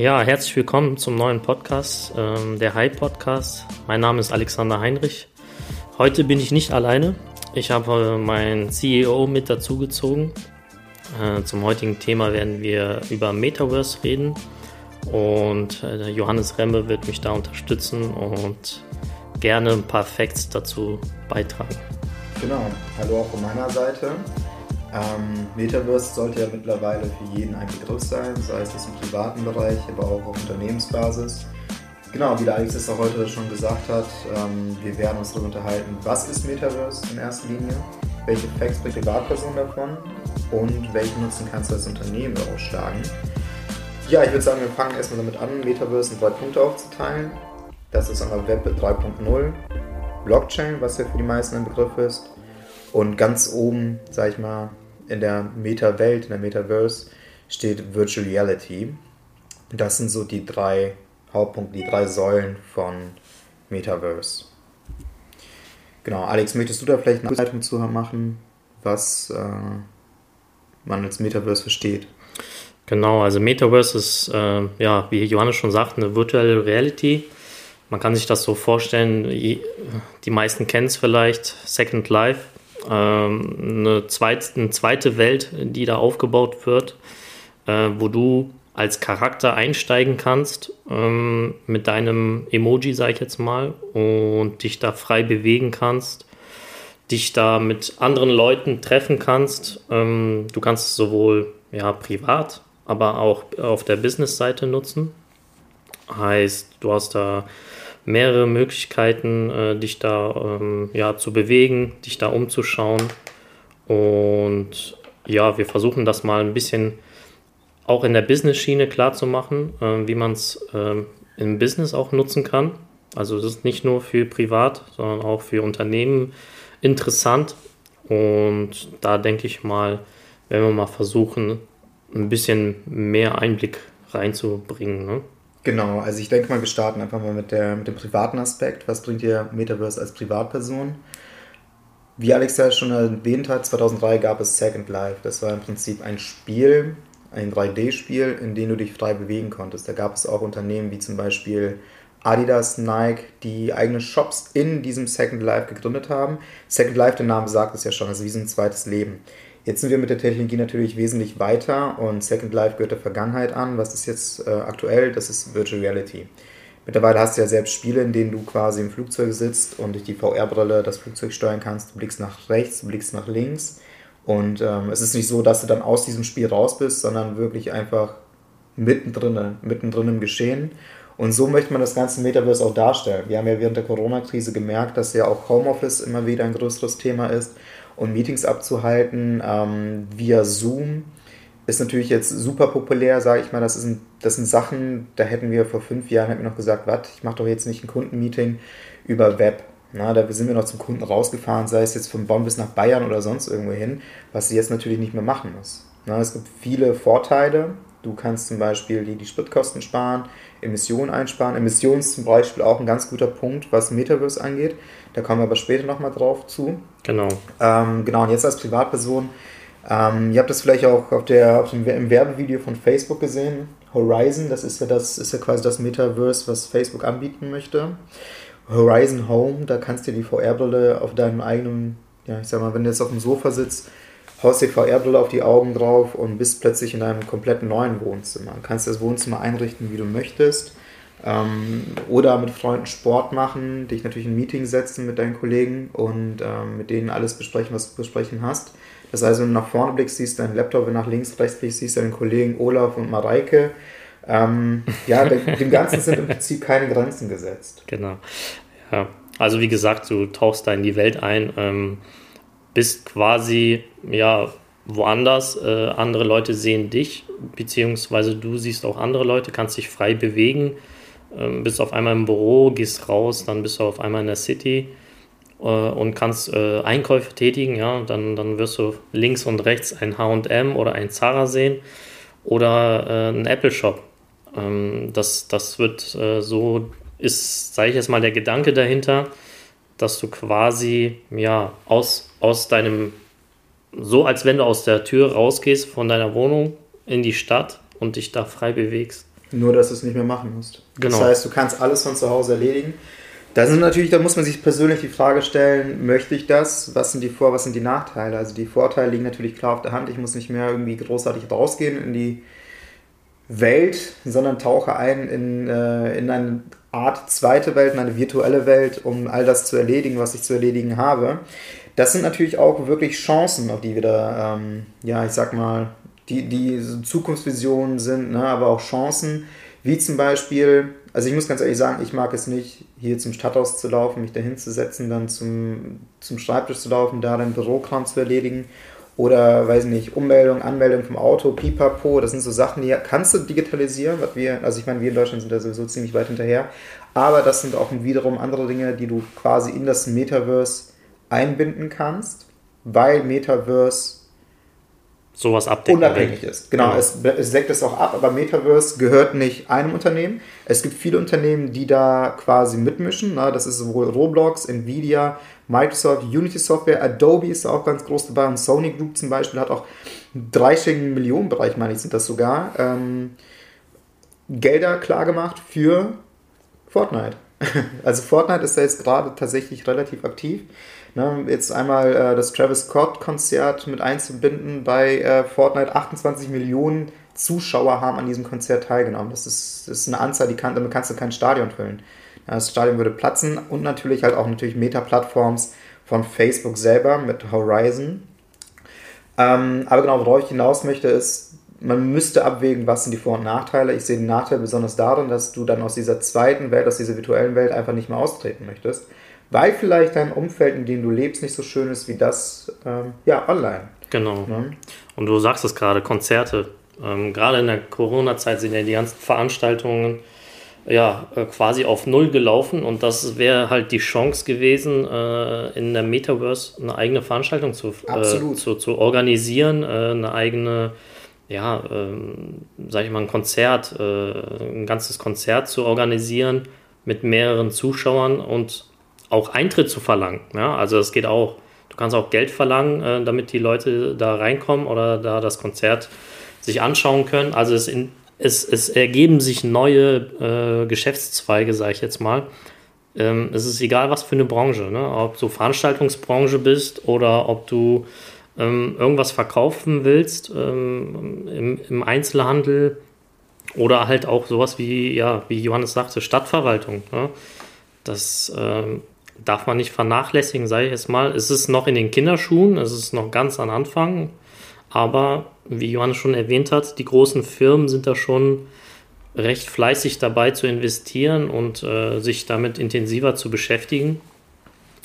Ja, herzlich willkommen zum neuen Podcast, ähm, der High Podcast. Mein Name ist Alexander Heinrich. Heute bin ich nicht alleine. Ich habe meinen CEO mit dazugezogen. Äh, zum heutigen Thema werden wir über Metaverse reden und äh, Johannes Remme wird mich da unterstützen und gerne ein paar Facts dazu beitragen. Genau, hallo auch von meiner Seite. Ähm, Metaverse sollte ja mittlerweile für jeden ein Begriff sein, sei es im privaten Bereich, aber auch auf Unternehmensbasis. Genau, wie der Alex es auch heute schon gesagt hat, ähm, wir werden uns darüber unterhalten, was ist Metaverse in erster Linie, welche Facts bringt die Privatperson davon und welchen Nutzen kannst du als Unternehmen daraus schlagen. Ja, ich würde sagen, wir fangen erstmal damit an, Metaverse in drei Punkte aufzuteilen. Das ist einmal Web 3.0, Blockchain, was ja für die meisten ein Begriff ist, und ganz oben, sag ich mal, in der Meta-Welt, in der Metaverse, steht Virtual Reality. Das sind so die drei Hauptpunkte, die drei Säulen von Metaverse. Genau, Alex, möchtest du da vielleicht eine Anleitung zu machen, was äh, man als Metaverse versteht? Genau, also Metaverse ist, äh, ja, wie Johannes schon sagt, eine virtuelle Reality. Man kann sich das so vorstellen, die meisten kennen es vielleicht, Second Life eine, zweit, eine zweite Welt, die da aufgebaut wird, äh, wo du als Charakter einsteigen kannst ähm, mit deinem Emoji, sag ich jetzt mal, und dich da frei bewegen kannst, dich da mit anderen Leuten treffen kannst. Ähm, du kannst es sowohl ja, privat, aber auch auf der Business-Seite nutzen. Heißt, du hast da mehrere Möglichkeiten, äh, dich da ähm, ja, zu bewegen, dich da umzuschauen. Und ja, wir versuchen das mal ein bisschen auch in der Business-Schiene klar zu machen, äh, wie man es äh, im Business auch nutzen kann. Also das ist nicht nur für privat, sondern auch für Unternehmen interessant. Und da denke ich mal, wenn wir mal versuchen, ein bisschen mehr Einblick reinzubringen. Ne? Genau, also ich denke mal, wir starten einfach mal mit, der, mit dem privaten Aspekt. Was bringt dir Metaverse als Privatperson? Wie Alex ja schon erwähnt hat, 2003 gab es Second Life. Das war im Prinzip ein Spiel, ein 3D-Spiel, in dem du dich frei bewegen konntest. Da gab es auch Unternehmen wie zum Beispiel Adidas, Nike, die eigene Shops in diesem Second Life gegründet haben. Second Life, der Name sagt es ja schon, also wie so ein zweites Leben. Jetzt sind wir mit der Technologie natürlich wesentlich weiter und Second Life gehört der Vergangenheit an. Was ist jetzt äh, aktuell? Das ist Virtual Reality. Mittlerweile hast du ja selbst Spiele, in denen du quasi im Flugzeug sitzt und durch die VR-Brille das Flugzeug steuern kannst. Du blickst nach rechts, du blickst nach links. Und ähm, es ist nicht so, dass du dann aus diesem Spiel raus bist, sondern wirklich einfach mittendrin, mittendrin im Geschehen. Und so möchte man das ganze Metaverse auch darstellen. Wir haben ja während der Corona-Krise gemerkt, dass ja auch Homeoffice immer wieder ein größeres Thema ist und Meetings abzuhalten ähm, via Zoom ist natürlich jetzt super populär, sage ich mal. Das, ist das sind Sachen, da hätten wir vor fünf Jahren hätten wir noch gesagt, was, ich mache doch jetzt nicht ein Kundenmeeting über Web. Na, da sind wir noch zum Kunden rausgefahren, sei es jetzt von Bonn bis nach Bayern oder sonst irgendwo hin, was sie jetzt natürlich nicht mehr machen muss. Na, es gibt viele Vorteile. Du kannst zum Beispiel die, die Spritkosten sparen, Emissionen einsparen. Emissionen ist zum Beispiel auch ein ganz guter Punkt, was Metaverse angeht. Da kommen wir aber später nochmal drauf zu. Genau. Ähm, genau, und jetzt als Privatperson, ähm, ihr habt das vielleicht auch auf der, auf dem, im Werbevideo von Facebook gesehen. Horizon, das ist ja das, ist ja quasi das Metaverse, was Facebook anbieten möchte. Horizon Home, da kannst du die VR-Brille auf deinem eigenen, ja, ich sag mal, wenn du jetzt auf dem Sofa sitzt, haust die VR-Brille auf die Augen drauf und bist plötzlich in einem kompletten neuen Wohnzimmer. Du kannst das Wohnzimmer einrichten, wie du möchtest. Ähm, oder mit Freunden Sport machen, dich natürlich in ein Meeting setzen mit deinen Kollegen und ähm, mit denen alles besprechen, was du besprechen hast. Das heißt, wenn du nach vorne blickst, siehst du deinen Laptop, wenn du nach links, rechts blickst, siehst du deinen Kollegen Olaf und Mareike. Ähm, ja, dem Ganzen sind im Prinzip keine Grenzen gesetzt. Genau. Ja. Also wie gesagt, du tauchst da in die Welt ein, ähm, bist quasi ja woanders. Äh, andere Leute sehen dich, beziehungsweise du siehst auch andere Leute, kannst dich frei bewegen ähm, bist auf einmal im Büro, gehst raus, dann bist du auf einmal in der City äh, und kannst äh, Einkäufe tätigen, ja, dann, dann wirst du links und rechts ein H&M oder ein Zara sehen oder äh, ein Apple Shop. Ähm, das, das wird äh, so, ist, sage ich jetzt mal, der Gedanke dahinter, dass du quasi, ja, aus, aus deinem, so als wenn du aus der Tür rausgehst von deiner Wohnung in die Stadt und dich da frei bewegst. Nur, dass du es nicht mehr machen musst. Genau. Das heißt, du kannst alles von zu Hause erledigen. Da sind natürlich, da muss man sich persönlich die Frage stellen, möchte ich das? Was sind die Vor-, was sind die Nachteile? Also die Vorteile liegen natürlich klar auf der Hand. Ich muss nicht mehr irgendwie großartig rausgehen in die Welt, sondern tauche ein in, äh, in eine Art zweite Welt, in eine virtuelle Welt, um all das zu erledigen, was ich zu erledigen habe. Das sind natürlich auch wirklich Chancen, auf die wir da, ähm, ja, ich sag mal, die, die Zukunftsvisionen sind, ne, aber auch Chancen, wie zum Beispiel, also ich muss ganz ehrlich sagen, ich mag es nicht, hier zum Stadthaus zu laufen, mich dahin zu setzen, dann zum, zum Schreibtisch zu laufen, da den Bürokram zu erledigen oder, weiß nicht, Ummeldung, Anmeldung vom Auto, Pipapo, das sind so Sachen, die kannst du digitalisieren, was wir, also ich meine, wir in Deutschland sind da sowieso ziemlich weit hinterher, aber das sind auch wiederum andere Dinge, die du quasi in das Metaverse einbinden kannst, weil Metaverse sowas abdecken unabhängig ist. Genau, genau. Es, es deckt es auch ab, aber Metaverse gehört nicht einem Unternehmen. Es gibt viele Unternehmen, die da quasi mitmischen. Na, das ist sowohl Roblox, Nvidia, Microsoft, Unity Software, Adobe ist auch ganz groß dabei und Sony Group zum Beispiel hat auch einen dreistelligen Millionenbereich, meine ich, sind das sogar, ähm, Gelder klargemacht für Fortnite. also Fortnite ist da jetzt gerade tatsächlich relativ aktiv. Ne, jetzt einmal äh, das Travis Scott-Konzert mit einzubinden bei äh, Fortnite. 28 Millionen Zuschauer haben an diesem Konzert teilgenommen. Das ist, das ist eine Anzahl, die kann, damit kannst du kein Stadion füllen. Das Stadion würde platzen und natürlich halt auch natürlich Meta-Plattforms von Facebook selber mit Horizon. Ähm, aber genau, worauf ich hinaus möchte, ist, man müsste abwägen, was sind die Vor- und Nachteile. Ich sehe den Nachteil besonders darin, dass du dann aus dieser zweiten Welt, aus dieser virtuellen Welt einfach nicht mehr austreten möchtest weil vielleicht dein Umfeld, in dem du lebst, nicht so schön ist wie das ähm, ja, online. Genau. Ja? Und du sagst es gerade, Konzerte. Ähm, gerade in der Corona-Zeit sind ja die ganzen Veranstaltungen ja, äh, quasi auf Null gelaufen und das wäre halt die Chance gewesen, äh, in der Metaverse eine eigene Veranstaltung zu, äh, zu, zu, organisieren, äh, eine eigene, ja, ähm, sag ich mal, ein Konzert, äh, ein ganzes Konzert zu organisieren mit mehreren Zuschauern und auch Eintritt zu verlangen. Ja? Also das geht auch. Du kannst auch Geld verlangen, äh, damit die Leute da reinkommen oder da das Konzert sich anschauen können. Also es, in, es, es ergeben sich neue äh, Geschäftszweige, sage ich jetzt mal. Ähm, es ist egal, was für eine Branche. Ne? Ob du Veranstaltungsbranche bist oder ob du ähm, irgendwas verkaufen willst ähm, im, im Einzelhandel oder halt auch sowas wie, ja, wie Johannes sagte, Stadtverwaltung. Ne? Das ähm, darf man nicht vernachlässigen, sage ich jetzt mal. Es ist noch in den Kinderschuhen, es ist noch ganz am Anfang, aber wie Johannes schon erwähnt hat, die großen Firmen sind da schon recht fleißig dabei zu investieren und äh, sich damit intensiver zu beschäftigen,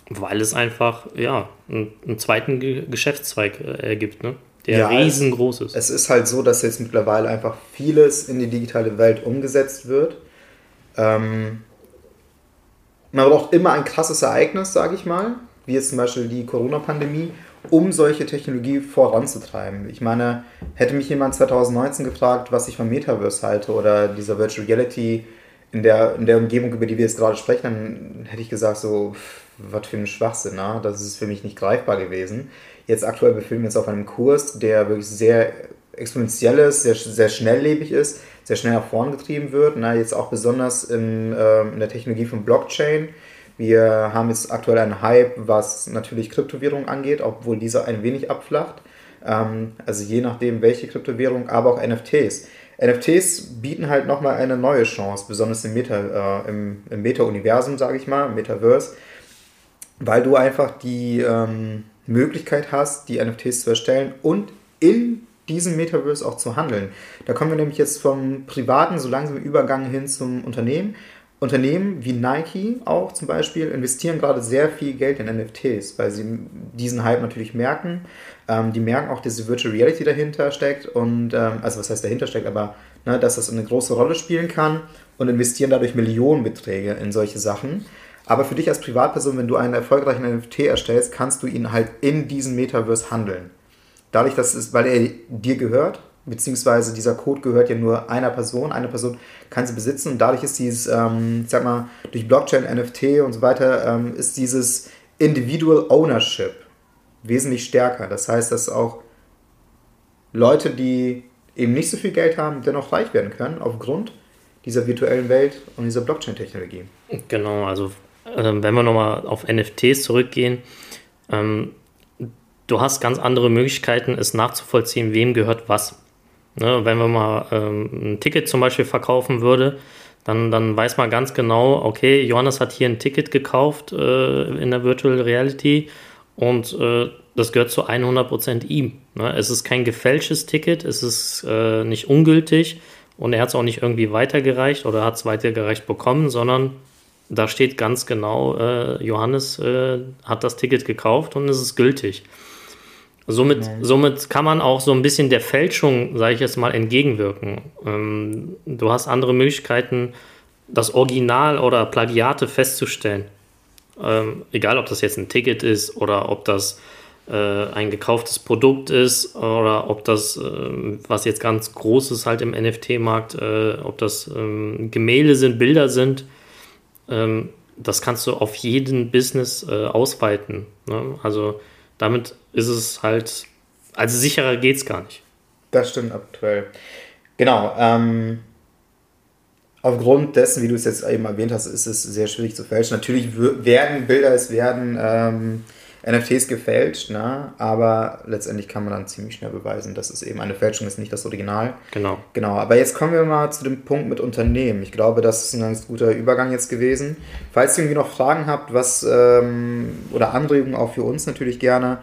weil es einfach ja, einen, einen zweiten Ge Geschäftszweig äh, ergibt, ne? der ja, riesengroß ist. Es ist halt so, dass jetzt mittlerweile einfach vieles in die digitale Welt umgesetzt wird. Ähm, man braucht immer ein krasses Ereignis, sage ich mal, wie jetzt zum Beispiel die Corona-Pandemie, um solche Technologie voranzutreiben. Ich meine, hätte mich jemand 2019 gefragt, was ich vom Metaverse halte oder dieser Virtual Reality in der, in der Umgebung, über die wir jetzt gerade sprechen, dann hätte ich gesagt, so, was für ein Schwachsinn, na? das ist für mich nicht greifbar gewesen. Jetzt aktuell befinden wir uns auf einem Kurs, der wirklich sehr exponentiell ist, sehr, sehr schnelllebig ist, sehr schnell nach vorn getrieben wird. Na, jetzt auch besonders in, äh, in der Technologie von Blockchain. Wir haben jetzt aktuell einen Hype, was natürlich Kryptowährungen angeht, obwohl dieser ein wenig abflacht. Ähm, also je nachdem, welche Kryptowährung, aber auch NFTs. NFTs bieten halt nochmal eine neue Chance, besonders im Meta, äh, im, im Meta-Universum, sage ich mal, im Metaverse, weil du einfach die ähm, Möglichkeit hast, die NFTs zu erstellen und in diesem Metaverse auch zu handeln. Da kommen wir nämlich jetzt vom privaten so langsam Übergang hin zum Unternehmen. Unternehmen wie Nike auch zum Beispiel investieren gerade sehr viel Geld in NFTs, weil sie diesen Hype natürlich merken. Ähm, die merken auch, dass die Virtual Reality dahinter steckt und, ähm, also was heißt dahinter steckt, aber ne, dass das eine große Rolle spielen kann und investieren dadurch Millionenbeträge in solche Sachen. Aber für dich als Privatperson, wenn du einen erfolgreichen NFT erstellst, kannst du ihn halt in diesem Metaverse handeln dadurch, dass es, weil er dir gehört, beziehungsweise dieser Code gehört ja nur einer Person, eine Person kann sie besitzen und dadurch ist dieses, ähm, ich sag mal, durch Blockchain, NFT und so weiter, ähm, ist dieses Individual Ownership wesentlich stärker. Das heißt, dass auch Leute, die eben nicht so viel Geld haben, dennoch reich werden können, aufgrund dieser virtuellen Welt und dieser Blockchain-Technologie. Genau, also äh, wenn wir nochmal auf NFTs zurückgehen, ähm, du hast ganz andere Möglichkeiten, es nachzuvollziehen, wem gehört was. Ne, wenn man mal ähm, ein Ticket zum Beispiel verkaufen würde, dann, dann weiß man ganz genau, okay, Johannes hat hier ein Ticket gekauft äh, in der Virtual Reality und äh, das gehört zu 100% ihm. Ne? Es ist kein gefälschtes Ticket, es ist äh, nicht ungültig und er hat es auch nicht irgendwie weitergereicht oder hat es weitergereicht bekommen, sondern da steht ganz genau, äh, Johannes äh, hat das Ticket gekauft und es ist gültig. Somit, mhm. somit kann man auch so ein bisschen der Fälschung, sage ich jetzt mal, entgegenwirken. Ähm, du hast andere Möglichkeiten, das Original oder Plagiate festzustellen. Ähm, egal, ob das jetzt ein Ticket ist oder ob das äh, ein gekauftes Produkt ist oder ob das, äh, was jetzt ganz groß ist halt im NFT-Markt, äh, ob das ähm, Gemälde sind, Bilder sind. Ähm, das kannst du auf jeden Business äh, ausweiten. Ne? Also damit ist es halt, also sicherer geht es gar nicht. Das stimmt aktuell. Genau. Ähm, aufgrund dessen, wie du es jetzt eben erwähnt hast, ist es sehr schwierig zu fälschen. Natürlich werden Bilder, es werden ähm, NFTs gefälscht, ne? aber letztendlich kann man dann ziemlich schnell beweisen, dass es eben eine Fälschung ist, nicht das Original. Genau. Genau, aber jetzt kommen wir mal zu dem Punkt mit Unternehmen. Ich glaube, das ist ein ganz guter Übergang jetzt gewesen. Falls ihr irgendwie noch Fragen habt, was ähm, oder Anregungen auch für uns natürlich gerne,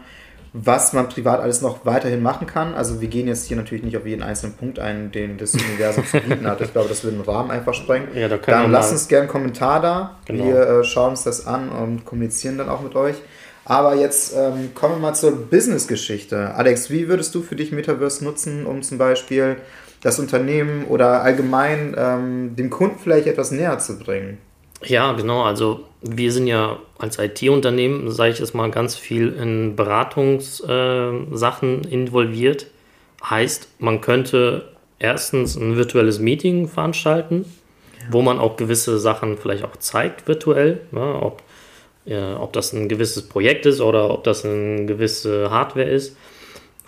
was man privat alles noch weiterhin machen kann. Also wir gehen jetzt hier natürlich nicht auf jeden einzelnen Punkt ein, den das Universum zu bieten hat. Ich glaube, das würde den Rahmen einfach sprengen. Ja, da dann lasst uns gerne einen Kommentar da. Genau. Wir äh, schauen uns das an und kommunizieren dann auch mit euch. Aber jetzt ähm, kommen wir mal zur Business-Geschichte. Alex, wie würdest du für dich Metaverse nutzen, um zum Beispiel das Unternehmen oder allgemein ähm, dem Kunden vielleicht etwas näher zu bringen? Ja, genau. Also wir sind ja als IT-Unternehmen, sage ich jetzt mal, ganz viel in Beratungssachen äh, involviert. Heißt, man könnte erstens ein virtuelles Meeting veranstalten, ja. wo man auch gewisse Sachen vielleicht auch zeigt virtuell, ne, ob, ja, ob das ein gewisses Projekt ist oder ob das eine gewisse Hardware ist.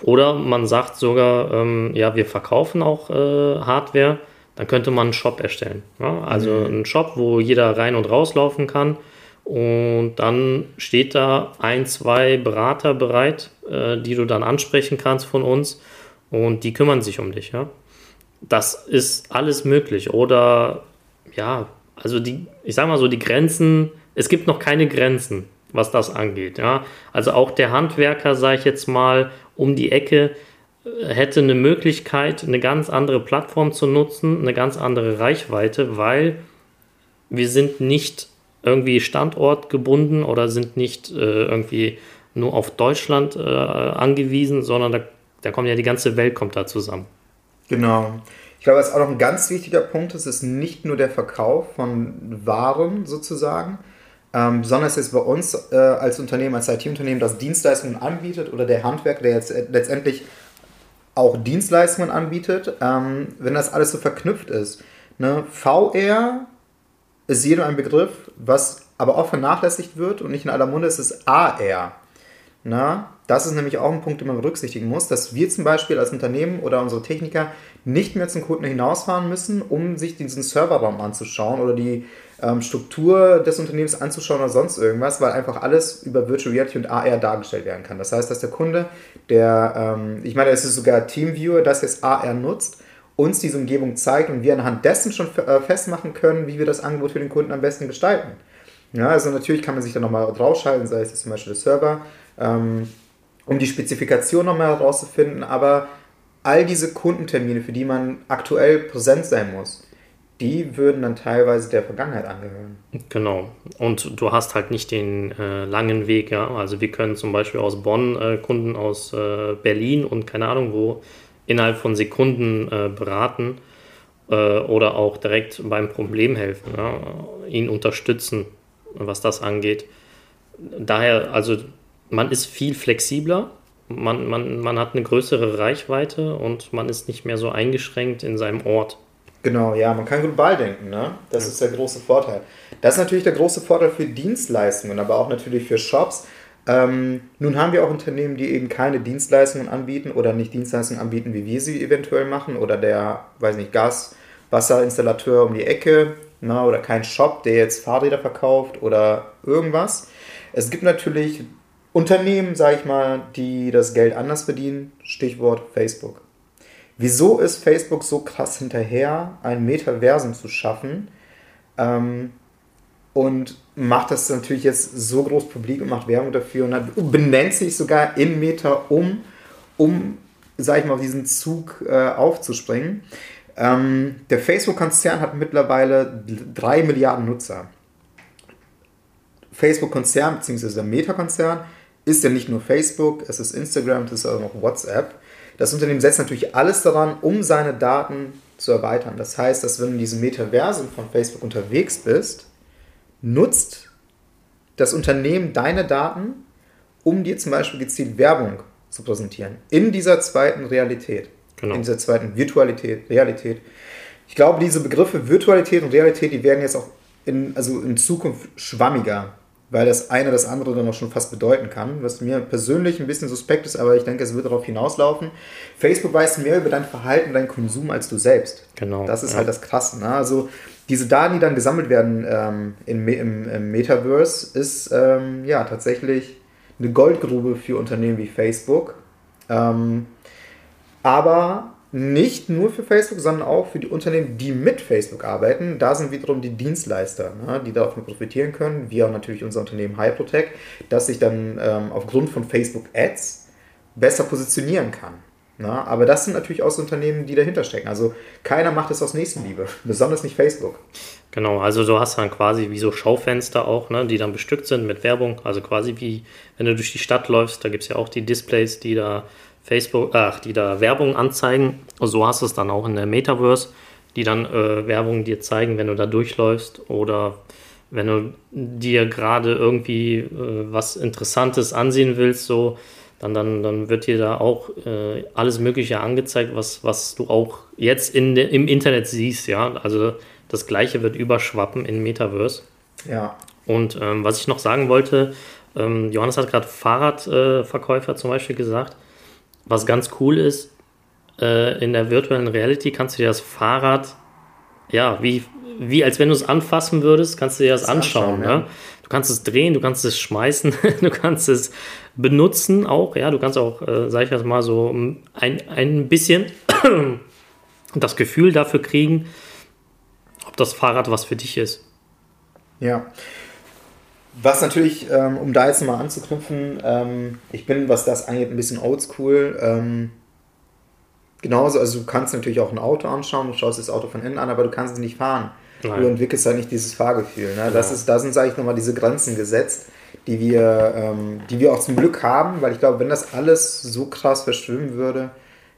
Oder man sagt sogar, ähm, ja, wir verkaufen auch äh, Hardware dann könnte man einen Shop erstellen. Ja? Also mhm. einen Shop, wo jeder rein und rauslaufen kann. Und dann steht da ein, zwei Berater bereit, äh, die du dann ansprechen kannst von uns. Und die kümmern sich um dich. Ja? Das ist alles möglich. Oder ja, also die, ich sag mal so, die Grenzen, es gibt noch keine Grenzen, was das angeht. Ja? Also auch der Handwerker, sage ich jetzt mal, um die Ecke, hätte eine Möglichkeit, eine ganz andere Plattform zu nutzen, eine ganz andere Reichweite, weil wir sind nicht irgendwie standortgebunden oder sind nicht äh, irgendwie nur auf Deutschland äh, angewiesen, sondern da, da kommt ja die ganze Welt kommt da zusammen. Genau. Ich glaube, was auch noch ein ganz wichtiger Punkt ist, ist nicht nur der Verkauf von Waren sozusagen, ähm, sondern ist bei uns äh, als Unternehmen, als IT-Unternehmen, das Dienstleistungen anbietet oder der Handwerker, der jetzt letztendlich auch Dienstleistungen anbietet, ähm, wenn das alles so verknüpft ist. Ne? VR ist jedem ein Begriff, was aber auch vernachlässigt wird und nicht in aller Munde ist es AR. Na, das ist nämlich auch ein Punkt, den man berücksichtigen muss, dass wir zum Beispiel als Unternehmen oder unsere Techniker nicht mehr zum Kunden hinausfahren müssen, um sich diesen Serverraum anzuschauen oder die ähm, Struktur des Unternehmens anzuschauen oder sonst irgendwas, weil einfach alles über Virtual Reality und AR dargestellt werden kann. Das heißt, dass der Kunde, der, ähm, ich meine, es ist sogar TeamViewer, das jetzt AR nutzt, uns diese Umgebung zeigt und wir anhand dessen schon äh, festmachen können, wie wir das Angebot für den Kunden am besten gestalten. Ja, also natürlich kann man sich dann nochmal draufschalten, sei es zum Beispiel der Server, ähm, um die Spezifikation nochmal herauszufinden, aber all diese Kundentermine, für die man aktuell präsent sein muss, die würden dann teilweise der Vergangenheit angehören. Genau. Und du hast halt nicht den äh, langen Weg, ja. Also wir können zum Beispiel aus Bonn äh, Kunden aus äh, Berlin und keine Ahnung wo innerhalb von Sekunden äh, beraten äh, oder auch direkt beim Problem helfen, ja? ihn unterstützen, was das angeht. Daher, also man ist viel flexibler, man, man, man hat eine größere Reichweite und man ist nicht mehr so eingeschränkt in seinem Ort. Genau, ja, man kann global denken, ne? Das ja. ist der große Vorteil. Das ist natürlich der große Vorteil für Dienstleistungen, aber auch natürlich für Shops. Ähm, nun haben wir auch Unternehmen, die eben keine Dienstleistungen anbieten oder nicht Dienstleistungen anbieten, wie wir sie eventuell machen oder der, weiß nicht, Gas, Wasserinstallateur um die Ecke na, oder kein Shop, der jetzt Fahrräder verkauft oder irgendwas. Es gibt natürlich Unternehmen, sage ich mal, die das Geld anders verdienen. Stichwort Facebook. Wieso ist Facebook so krass hinterher, ein Metaversum zu schaffen? Ähm, und macht das natürlich jetzt so groß publik und macht Werbung dafür und hat, benennt sich sogar in Meta um, um, sag ich mal, auf diesen Zug äh, aufzuspringen. Ähm, der Facebook-Konzern hat mittlerweile drei Milliarden Nutzer. Facebook-Konzern bzw. der Meta-Konzern ist ja nicht nur Facebook, es ist Instagram, es ist auch noch WhatsApp. Das Unternehmen setzt natürlich alles daran, um seine Daten zu erweitern. Das heißt, dass wenn du in diesem Metaversum von Facebook unterwegs bist, nutzt das Unternehmen deine Daten, um dir zum Beispiel gezielt Werbung zu präsentieren. In dieser zweiten Realität. Genau. In dieser zweiten Virtualität, Realität. Ich glaube, diese Begriffe Virtualität und Realität, die werden jetzt auch in, also in Zukunft schwammiger weil das eine das andere dann auch schon fast bedeuten kann, was mir persönlich ein bisschen suspekt ist, aber ich denke, es wird darauf hinauslaufen. Facebook weiß mehr über dein Verhalten, deinen Konsum als du selbst. Genau. Das ist ja. halt das Krasse. Ne? Also diese Daten, die dann gesammelt werden ähm, im, im, im, Metaverse, ist ähm, ja tatsächlich eine Goldgrube für Unternehmen wie Facebook. Ähm, aber nicht nur für Facebook, sondern auch für die Unternehmen, die mit Facebook arbeiten. Da sind wiederum die Dienstleister, ne, die davon profitieren können, wie auch natürlich unser Unternehmen Hyprotech, das sich dann ähm, aufgrund von Facebook Ads besser positionieren kann. Ne? Aber das sind natürlich auch so Unternehmen, die dahinter stecken. Also keiner macht es aus Nächstenliebe, besonders nicht Facebook. Genau, also du hast dann quasi wie so Schaufenster auch, ne, die dann bestückt sind mit Werbung. Also quasi wie wenn du durch die Stadt läufst, da gibt es ja auch die Displays, die da Facebook, ach, die da Werbung anzeigen. So hast du es dann auch in der Metaverse, die dann äh, Werbung dir zeigen, wenn du da durchläufst oder wenn du dir gerade irgendwie äh, was Interessantes ansehen willst, so, dann, dann, dann wird dir da auch äh, alles Mögliche angezeigt, was, was du auch jetzt in de, im Internet siehst, ja. Also das Gleiche wird überschwappen in Metaverse. Ja. Und ähm, was ich noch sagen wollte, ähm, Johannes hat gerade Fahrradverkäufer zum Beispiel gesagt was ganz cool ist, äh, in der virtuellen Reality kannst du dir das Fahrrad, ja, wie, wie als wenn du es anfassen würdest, kannst du dir das, das anschauen. anschauen ja. Du kannst es drehen, du kannst es schmeißen, du kannst es benutzen auch, ja, du kannst auch, äh, sag ich jetzt mal so, ein, ein bisschen das Gefühl dafür kriegen, ob das Fahrrad was für dich ist. Ja, was natürlich, ähm, um da jetzt mal anzuknüpfen, ähm, ich bin, was das angeht, ein bisschen oldschool. Ähm, genauso, also du kannst natürlich auch ein Auto anschauen, du schaust das Auto von innen an, aber du kannst es nicht fahren. Nein. Du entwickelst halt nicht dieses Fahrgefühl. Ne? Das ist, da sind, sage ich nochmal, diese Grenzen gesetzt, die wir, ähm, die wir auch zum Glück haben, weil ich glaube, wenn das alles so krass verschwimmen würde,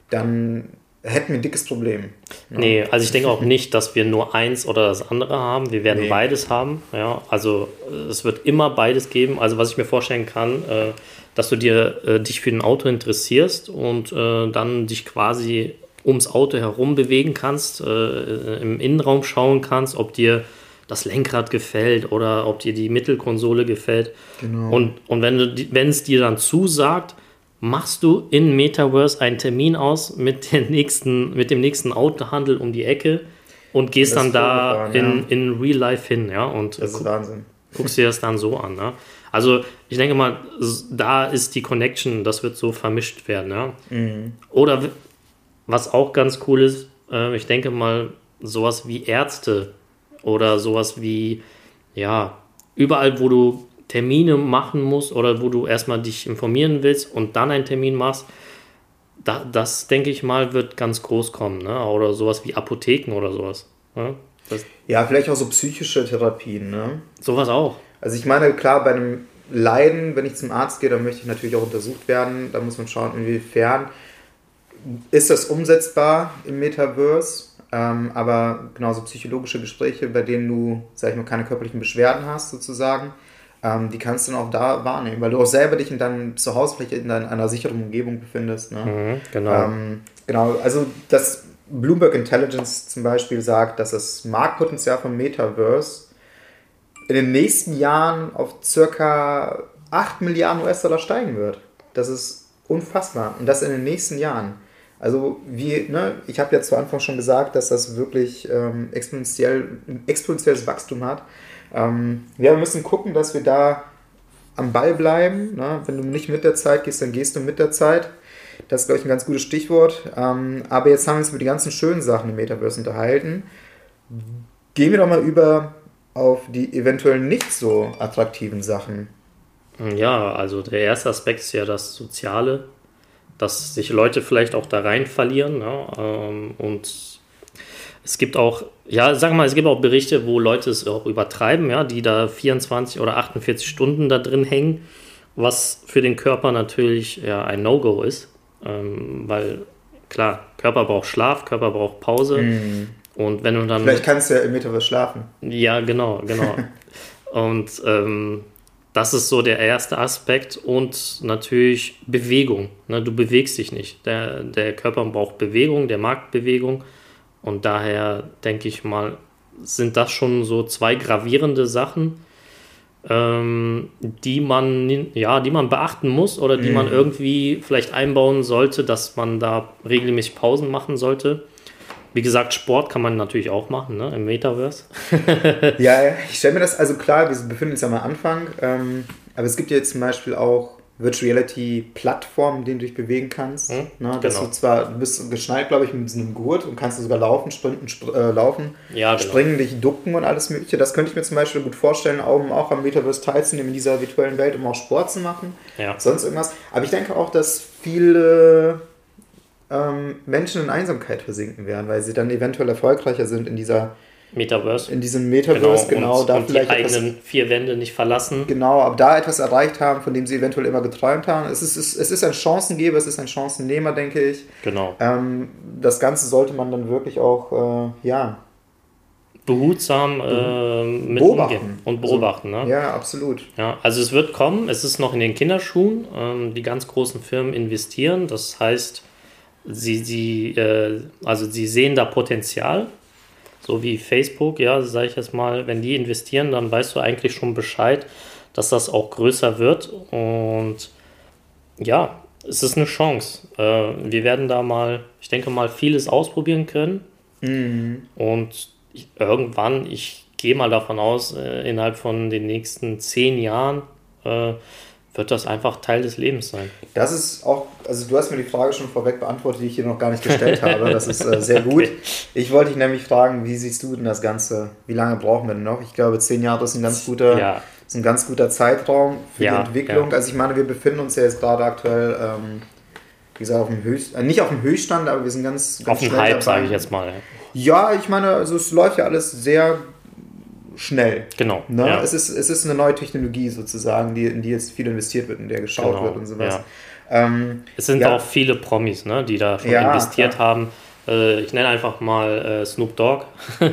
dann hätten wir ein dickes Problem. Ja. Nee, also ich denke auch nicht, dass wir nur eins oder das andere haben. Wir werden nee. beides haben. Ja, also äh, es wird immer beides geben. Also was ich mir vorstellen kann, äh, dass du dir äh, dich für ein Auto interessierst und äh, dann dich quasi ums Auto herum bewegen kannst, äh, im Innenraum schauen kannst, ob dir das Lenkrad gefällt oder ob dir die Mittelkonsole gefällt. Genau. Und, und wenn es dir dann zusagt, machst du in Metaverse einen Termin aus mit, der nächsten, mit dem nächsten Autohandel um die Ecke und gehst dann da in, ja. in Real Life hin, ja. Und das ist Wahnsinn. Guckst dir das dann so an, ne? Also ich denke mal, da ist die Connection, das wird so vermischt werden, ja. Mhm. Oder was auch ganz cool ist, äh, ich denke mal, sowas wie Ärzte oder sowas wie, ja, überall, wo du Termine machen musst oder wo du erstmal dich informieren willst und dann einen Termin machst, da, das denke ich mal wird ganz groß kommen. Ne? Oder sowas wie Apotheken oder sowas. Ne? ja, vielleicht auch so psychische Therapien. Ne? Sowas auch. Also ich meine, klar, bei einem Leiden, wenn ich zum Arzt gehe, dann möchte ich natürlich auch untersucht werden. Da muss man schauen, inwiefern ist das umsetzbar im Metaverse. Ähm, aber genauso psychologische Gespräche, bei denen du, sag ich mal, keine körperlichen Beschwerden hast, sozusagen, ähm, die kannst du dann auch da wahrnehmen, weil du auch selber dich in deinem Zuhause vielleicht in einer sicheren Umgebung befindest. Ne? Mhm, genau. Ähm, genau, also das Bloomberg Intelligence zum Beispiel sagt, dass das Marktpotenzial von Metaverse in den nächsten Jahren auf circa 8 Milliarden US-Dollar steigen wird. Das ist unfassbar. Und das in den nächsten Jahren. Also wie, ne, ich habe ja zu Anfang schon gesagt, dass das wirklich ähm, exponentiell, exponentielles Wachstum hat. Ähm, wir müssen gucken, dass wir da am Ball bleiben. Ne? Wenn du nicht mit der Zeit gehst, dann gehst du mit der Zeit. Das ist, glaube ich, ein ganz gutes Stichwort. Ähm, aber jetzt haben wir uns über die ganzen schönen Sachen im Metaverse unterhalten. Gehen wir doch mal über auf die eventuell nicht so attraktiven Sachen. Ja, also der erste Aspekt ist ja das Soziale, dass sich Leute vielleicht auch da rein verlieren. Ja, ähm, und es gibt auch, ja, sag mal, es gibt auch Berichte, wo Leute es auch übertreiben, ja, die da 24 oder 48 Stunden da drin hängen, was für den Körper natürlich ja, ein No-Go ist. Ähm, weil klar, Körper braucht Schlaf, Körper braucht Pause. Mm. Und wenn du dann. Vielleicht kannst du ja im Metaverse schlafen. Ja, genau, genau. und ähm, das ist so der erste Aspekt und natürlich Bewegung. Ne? Du bewegst dich nicht. Der, der Körper braucht Bewegung, der mag Bewegung. Und daher denke ich mal, sind das schon so zwei gravierende Sachen, ähm, die man ja, die man beachten muss oder die mhm. man irgendwie vielleicht einbauen sollte, dass man da regelmäßig Pausen machen sollte. Wie gesagt, Sport kann man natürlich auch machen, ne, im Metaverse. ja, ich stelle mir das, also klar, wir befinden uns ja am Anfang, ähm, aber es gibt ja jetzt zum Beispiel auch Virtual Reality Plattformen, denen du dich bewegen kannst. Hm, ne? Dass genau. du zwar, du bist geschnallt, glaube ich, mit einem Gurt und kannst du sogar laufen, sprinten, sp äh, laufen, ja, genau. springen, dich ducken und alles mögliche. Das könnte ich mir zum Beispiel gut vorstellen, um auch am Metaverse teilzunehmen in dieser virtuellen Welt, um auch Sport zu machen. Ja. Sonst irgendwas. Aber ich denke auch, dass viele ähm, Menschen in Einsamkeit versinken werden, weil sie dann eventuell erfolgreicher sind in dieser Metaverse. In diesem Metaverse, genau. genau und, da und vielleicht die eigenen etwas, vier Wände nicht verlassen. Genau, aber da etwas erreicht haben, von dem sie eventuell immer geträumt haben. Es ist, es, es ist ein Chancengeber, es ist ein Chancennehmer, denke ich. Genau. Ähm, das Ganze sollte man dann wirklich auch, äh, ja. Behutsam äh, mit beobachten. und beobachten. Ne? Ja, absolut. Ja, also es wird kommen, es ist noch in den Kinderschuhen. Ähm, die ganz großen Firmen investieren. Das heißt, sie, sie, äh, also sie sehen da Potenzial so wie Facebook, ja, sage ich jetzt mal, wenn die investieren, dann weißt du eigentlich schon Bescheid, dass das auch größer wird. Und ja, es ist eine Chance. Äh, wir werden da mal, ich denke mal, vieles ausprobieren können. Mhm. Und ich, irgendwann, ich gehe mal davon aus, äh, innerhalb von den nächsten zehn Jahren äh, wird das einfach Teil des Lebens sein. Das ist auch, also du hast mir die Frage schon vorweg beantwortet, die ich hier noch gar nicht gestellt habe. Das ist äh, sehr gut. Okay. Ich wollte dich nämlich fragen, wie siehst du denn das Ganze? Wie lange brauchen wir denn noch? Ich glaube, zehn Jahre ist ein ganz guter, ja. ist ein ganz guter Zeitraum für ja, die Entwicklung. Ja. Also ich meine, wir befinden uns ja jetzt gerade aktuell, ähm, wie gesagt, auf dem Höchst, äh, nicht auf dem Höchststand, aber wir sind ganz, ganz auf dem Hype, sage ich jetzt mal. Ja, ich meine, also es läuft ja alles sehr schnell. Genau. Ne? Ja. Es, ist, es ist eine neue Technologie sozusagen, die, in die jetzt viel investiert wird, in der geschaut genau. wird und sowas. Ja. Ähm, es sind ja. auch viele Promis, ne, die da schon investiert klar. haben. Äh, ich nenne einfach mal äh, Snoop Dogg,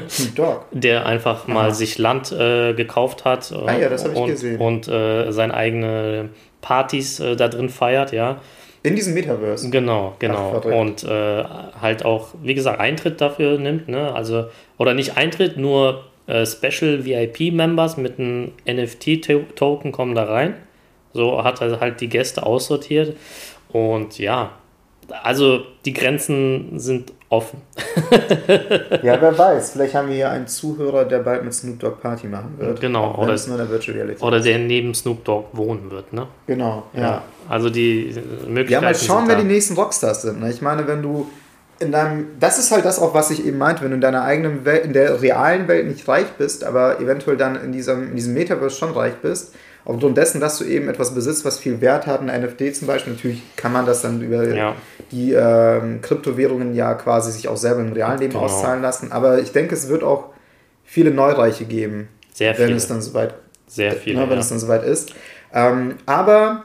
Snoop Dogg. der einfach mal Aha. sich Land äh, gekauft hat ah, ja, das und, ich gesehen. und äh, seine eigene Partys äh, da drin feiert, ja. In diesem Metaverse. Genau, genau. Ach, und äh, halt auch, wie gesagt, Eintritt dafür nimmt, ne? Also, oder nicht Eintritt, nur äh, Special VIP-Members mit einem NFT-Token kommen da rein. So hat er halt die Gäste aussortiert. Und ja, also die Grenzen sind offen. ja, wer weiß. Vielleicht haben wir hier einen Zuhörer, der bald mit Snoop Dogg Party machen wird. Genau. Oder, oder der neben Snoop Dogg wohnen wird. Ne? Genau, ja. ja. Also die Möglichkeiten. Ja, mal schauen, wer die nächsten Rockstars sind. Ne? Ich meine, wenn du in deinem, das ist halt das auch, was ich eben meinte, wenn du in deiner eigenen Welt, in der realen Welt nicht reich bist, aber eventuell dann in diesem, in diesem Metaverse schon reich bist, aufgrund dessen, dass du eben etwas besitzt, was viel Wert hat, ein NFT zum Beispiel, natürlich kann man das dann über ja. die ähm, Kryptowährungen ja quasi sich auch selber im realen Leben genau. auszahlen lassen, aber ich denke, es wird auch viele Neureiche geben, Sehr wenn viele. es dann soweit, Sehr viele, ne, wenn ja. es dann soweit ist. Ähm, aber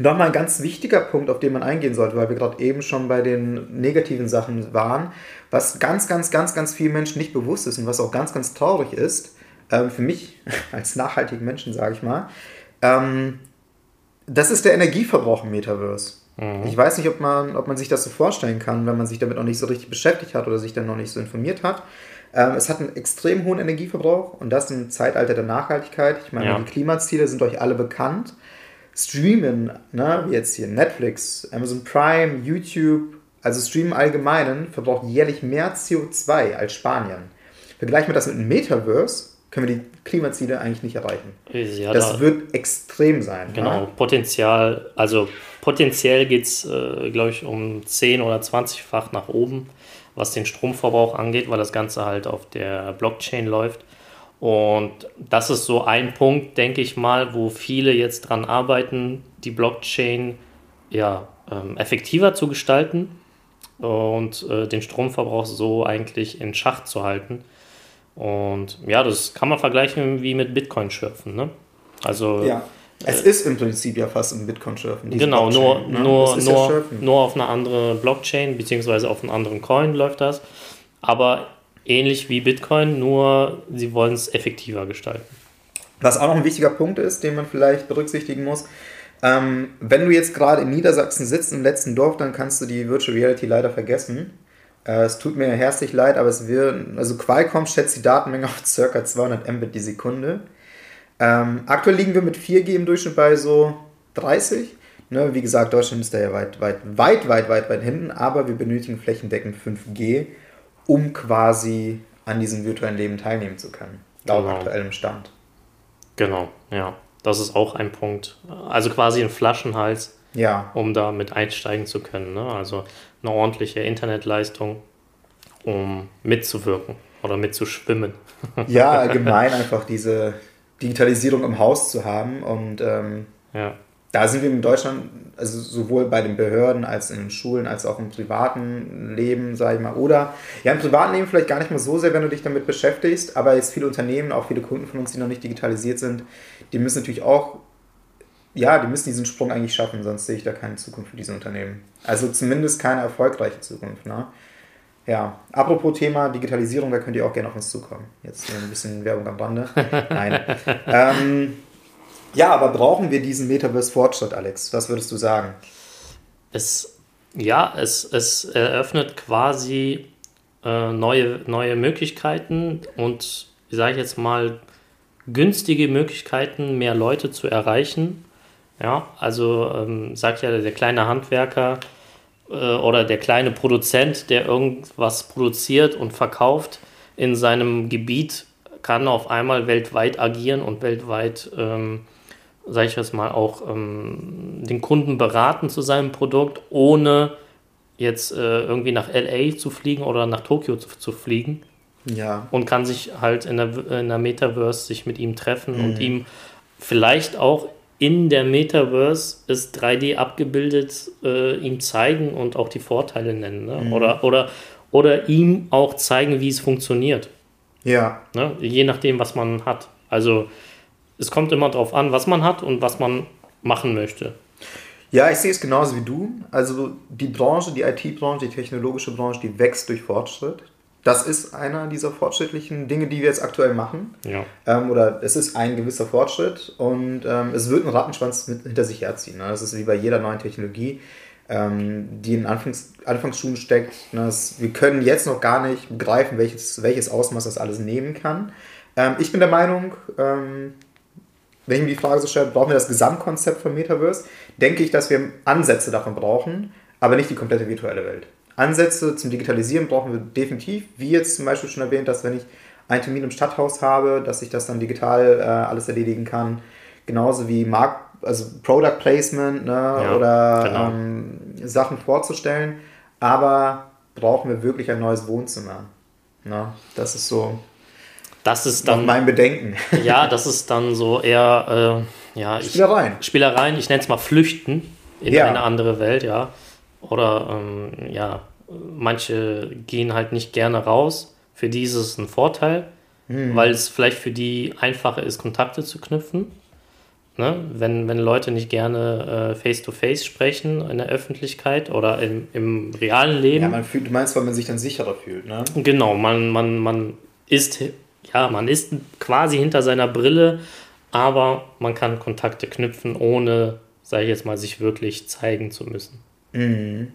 Nochmal ein ganz wichtiger Punkt, auf den man eingehen sollte, weil wir gerade eben schon bei den negativen Sachen waren, was ganz, ganz, ganz, ganz vielen Menschen nicht bewusst ist und was auch ganz, ganz traurig ist, ähm, für mich als nachhaltigen Menschen, sage ich mal, ähm, das ist der Energieverbrauch im Metaverse. Mhm. Ich weiß nicht, ob man, ob man sich das so vorstellen kann, wenn man sich damit noch nicht so richtig beschäftigt hat oder sich dann noch nicht so informiert hat. Ähm, es hat einen extrem hohen Energieverbrauch und das im Zeitalter der Nachhaltigkeit. Ich meine, ja. die Klimaziele sind euch alle bekannt streamen, ne, wie jetzt hier Netflix, Amazon Prime, YouTube, also Stream Allgemeinen, verbraucht jährlich mehr CO2 als Spanien. Vergleichen wir das mit einem Metaverse, können wir die Klimaziele eigentlich nicht erreichen. Ja, das da, wird extrem sein. Genau, ne? Potenzial, also potenziell geht es, äh, glaube ich, um 10 oder 20-fach nach oben, was den Stromverbrauch angeht, weil das Ganze halt auf der Blockchain läuft. Und das ist so ein Punkt, denke ich mal, wo viele jetzt dran arbeiten, die Blockchain ja, ähm, effektiver zu gestalten und äh, den Stromverbrauch so eigentlich in Schach zu halten. Und ja, das kann man vergleichen wie mit Bitcoin-Schürfen. Ne? Also, ja, es äh, ist im Prinzip ja fast ein Bitcoin-Schürfen. Genau, nur, ne? nur, nur, ja nur auf eine andere Blockchain beziehungsweise auf einen anderen Coin läuft das. Aber ähnlich wie Bitcoin, nur sie wollen es effektiver gestalten. Was auch noch ein wichtiger Punkt ist, den man vielleicht berücksichtigen muss, ähm, wenn du jetzt gerade in Niedersachsen sitzt, im letzten Dorf, dann kannst du die Virtual Reality leider vergessen. Äh, es tut mir herzlich leid, aber es wird, also Qualcomm schätzt die Datenmenge auf ca. 200 Mbit die Sekunde. Ähm, aktuell liegen wir mit 4G im Durchschnitt bei so 30. Ne, wie gesagt, Deutschland ist da ja weit, weit, weit, weit, weit, weit hinten, aber wir benötigen flächendeckend 5G, um quasi an diesem virtuellen Leben teilnehmen zu können. Laut genau. aktuellem Stand. Genau, ja. Das ist auch ein Punkt. Also quasi ein Flaschenhals, ja. um da mit einsteigen zu können. Ne? Also eine ordentliche Internetleistung, um mitzuwirken oder mitzuschwimmen. Ja, allgemein einfach diese Digitalisierung im Haus zu haben und ähm, ja da sind wir in Deutschland, also sowohl bei den Behörden als in den Schulen, als auch im privaten Leben, sage ich mal, oder ja, im privaten Leben vielleicht gar nicht mal so sehr, wenn du dich damit beschäftigst, aber jetzt viele Unternehmen, auch viele Kunden von uns, die noch nicht digitalisiert sind, die müssen natürlich auch, ja, die müssen diesen Sprung eigentlich schaffen, sonst sehe ich da keine Zukunft für diese Unternehmen. Also zumindest keine erfolgreiche Zukunft, ne? Ja, apropos Thema Digitalisierung, da könnt ihr auch gerne auf uns zukommen. Jetzt ein bisschen Werbung am Rande. Nein. ähm, ja, aber brauchen wir diesen Metaverse-Fortschritt, Alex? Was würdest du sagen? Es, ja, es, es eröffnet quasi äh, neue, neue Möglichkeiten und, sage ich jetzt mal, günstige Möglichkeiten, mehr Leute zu erreichen. Ja, also ähm, sagt ja der kleine Handwerker äh, oder der kleine Produzent, der irgendwas produziert und verkauft in seinem Gebiet, kann auf einmal weltweit agieren und weltweit ähm, sage ich jetzt mal, auch ähm, den Kunden beraten zu seinem Produkt, ohne jetzt äh, irgendwie nach LA zu fliegen oder nach Tokio zu, zu, fliegen. Ja. Und kann sich halt in der, in der Metaverse sich mit ihm treffen mhm. und ihm vielleicht auch in der Metaverse ist 3D abgebildet, äh, ihm zeigen und auch die Vorteile nennen. Ne? Mhm. Oder, oder, oder ihm auch zeigen, wie es funktioniert. Ja. Ne? Je nachdem, was man hat. Also es kommt immer darauf an, was man hat und was man machen möchte. Ja, ich sehe es genauso wie du. Also die Branche, die IT-Branche, die technologische Branche, die wächst durch Fortschritt. Das ist einer dieser fortschrittlichen Dinge, die wir jetzt aktuell machen. Ja. Ähm, oder es ist ein gewisser Fortschritt und ähm, es wird einen Rattenschwanz mit hinter sich herziehen. Ne? Das ist wie bei jeder neuen Technologie, ähm, die in Anfangs Anfangsschuhen steckt. Ne? Das, wir können jetzt noch gar nicht begreifen, welches, welches Ausmaß das alles nehmen kann. Ähm, ich bin der Meinung, ähm, wenn ich mir die Frage so stelle, brauchen wir das Gesamtkonzept von Metaverse, denke ich, dass wir Ansätze davon brauchen, aber nicht die komplette virtuelle Welt. Ansätze zum Digitalisieren brauchen wir definitiv, wie jetzt zum Beispiel schon erwähnt, dass wenn ich einen Termin im Stadthaus habe, dass ich das dann digital äh, alles erledigen kann. Genauso wie Markt, also Product Placement ne, ja, oder genau. ähm, Sachen vorzustellen. Aber brauchen wir wirklich ein neues Wohnzimmer. Ne? Das ist so das ist dann. mein Bedenken. Ja, das ist dann so eher. Äh, ja, Spielereien. Ich, Spielereien, ich nenne es mal Flüchten in ja. eine andere Welt, ja. Oder ähm, ja, manche gehen halt nicht gerne raus. Für die ist es ein Vorteil, hm. weil es vielleicht für die einfacher ist, Kontakte zu knüpfen. Ne? Wenn, wenn Leute nicht gerne face-to-face -face sprechen in der Öffentlichkeit oder im, im realen Leben. Ja, man fühlt, du meinst, weil man sich dann sicherer fühlt, ne? Genau, man, man, man ist ja, man ist quasi hinter seiner Brille, aber man kann Kontakte knüpfen, ohne, sage ich jetzt mal, sich wirklich zeigen zu müssen. Mhm.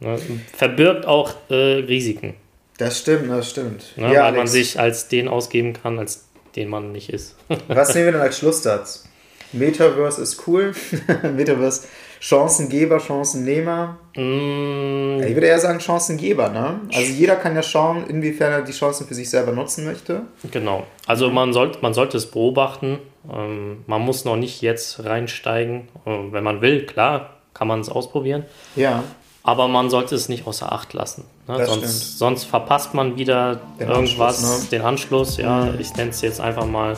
Ne? Verbirgt auch äh, Risiken. Das stimmt, das stimmt. Ne? Ja, weil Alex. man sich als den ausgeben kann, als den man nicht ist. Was nehmen wir denn als Schlusssatz? Metaverse ist cool. Metaverse Chancengeber, Chancennehmer? Mm, Ich würde eher sagen Chancengeber, ne? Also jeder kann ja schauen, inwiefern er die Chancen für sich selber nutzen möchte. Genau. Also man sollte, man sollte es beobachten. Ähm, man muss noch nicht jetzt reinsteigen. Äh, wenn man will, klar, kann man es ausprobieren. Ja. Aber man sollte es nicht außer Acht lassen. Ne? Sonst, sonst verpasst man wieder Den irgendwas, Anschluss, ne? den Anschluss. Ja, Mhm. ich nenne es jetzt einfach mal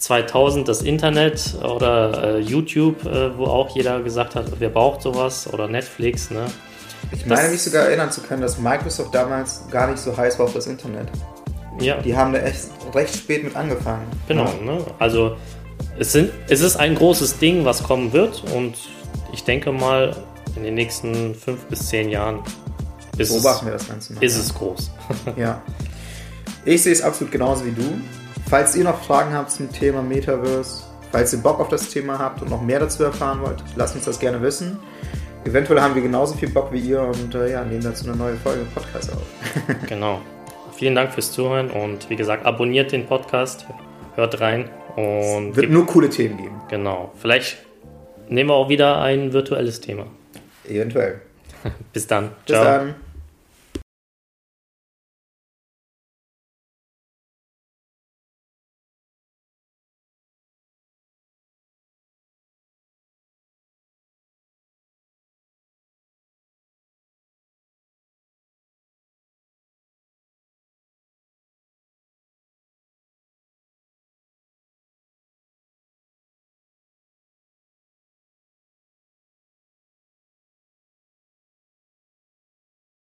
2000 das Internet oder äh, YouTube, äh, wo auch jeder gesagt hat, wer braucht sowas oder Netflix. Ne? Ich meine Das- mich sogar erinnern zu können, dass Microsoft damals gar nicht so heiß war auf das Internet. Ja, Die haben da echt recht spät mit angefangen. genau. Ja. Ne? Also es, sind, es ist ein großes Ding, was kommen wird und ich denke mal, in den nächsten fünf bis zehn Jahren ist, es, Beobachten wir das Ganze mal. ist es groß. Ja. Ich sehe es absolut genauso wie du. Falls ihr noch Fragen habt zum Thema Metaverse, falls ihr Bock auf das Thema habt und noch mehr dazu erfahren wollt, lasst uns das gerne wissen. Eventuell haben wir genauso viel Bock wie ihr und äh, ja, nehmen dazu eine neue Folge Podcast auf. Genau. Vielen Dank fürs Zuhören und wie gesagt, abonniert den Podcast, hört rein und Wird nur coole Themen geben. genau. Vielleicht nehmen wir auch wieder ein virtuelles Thema. Eventuell. Bis dann. Bis dann.